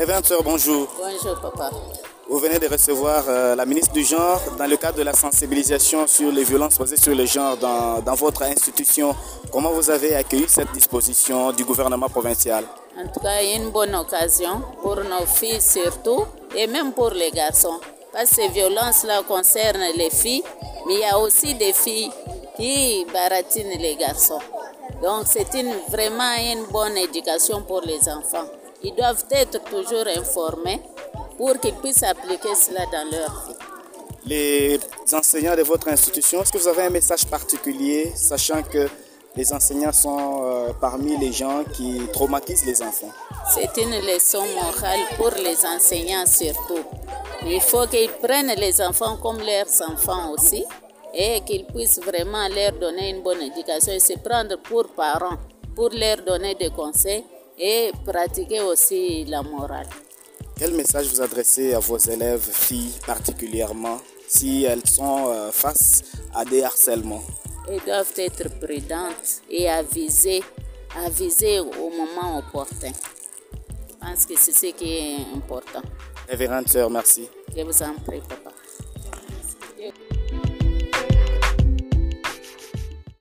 Révérende sœur, bonjour. Bonjour, papa. Vous venez de recevoir euh, la ministre du Genre dans le cadre de la sensibilisation sur les violences basées sur le genre dans, dans votre institution. Comment vous avez accueilli cette disposition du gouvernement provincial? En tout cas, une bonne occasion pour nos filles surtout et même pour les garçons. Parce que ces violences-là concernent les filles, mais il y a aussi des filles qui baratinent les garçons. Donc c'est une, vraiment une bonne éducation pour les enfants. Ils doivent être toujours informés pour qu'ils puissent appliquer cela dans leur vie. Les enseignants de votre institution, est-ce que vous avez un message particulier, sachant que les enseignants sont euh, parmi les gens qui traumatisent les enfants? C'est une leçon morale pour les enseignants surtout. Mais il faut qu'ils prennent les enfants comme leurs enfants aussi et qu'ils puissent vraiment leur donner une bonne éducation et se prendre pour parents pour leur donner des conseils et pratiquer aussi la morale. Quel message vous adressez à vos élèves filles particulièrement si elles sont euh, face à des harcèlements? Elles doivent être prudentes et avisées, avisées au moment opportun. Je pense que c'est ce qui est important. Révérende sœur, merci. Je vous en prie, papa.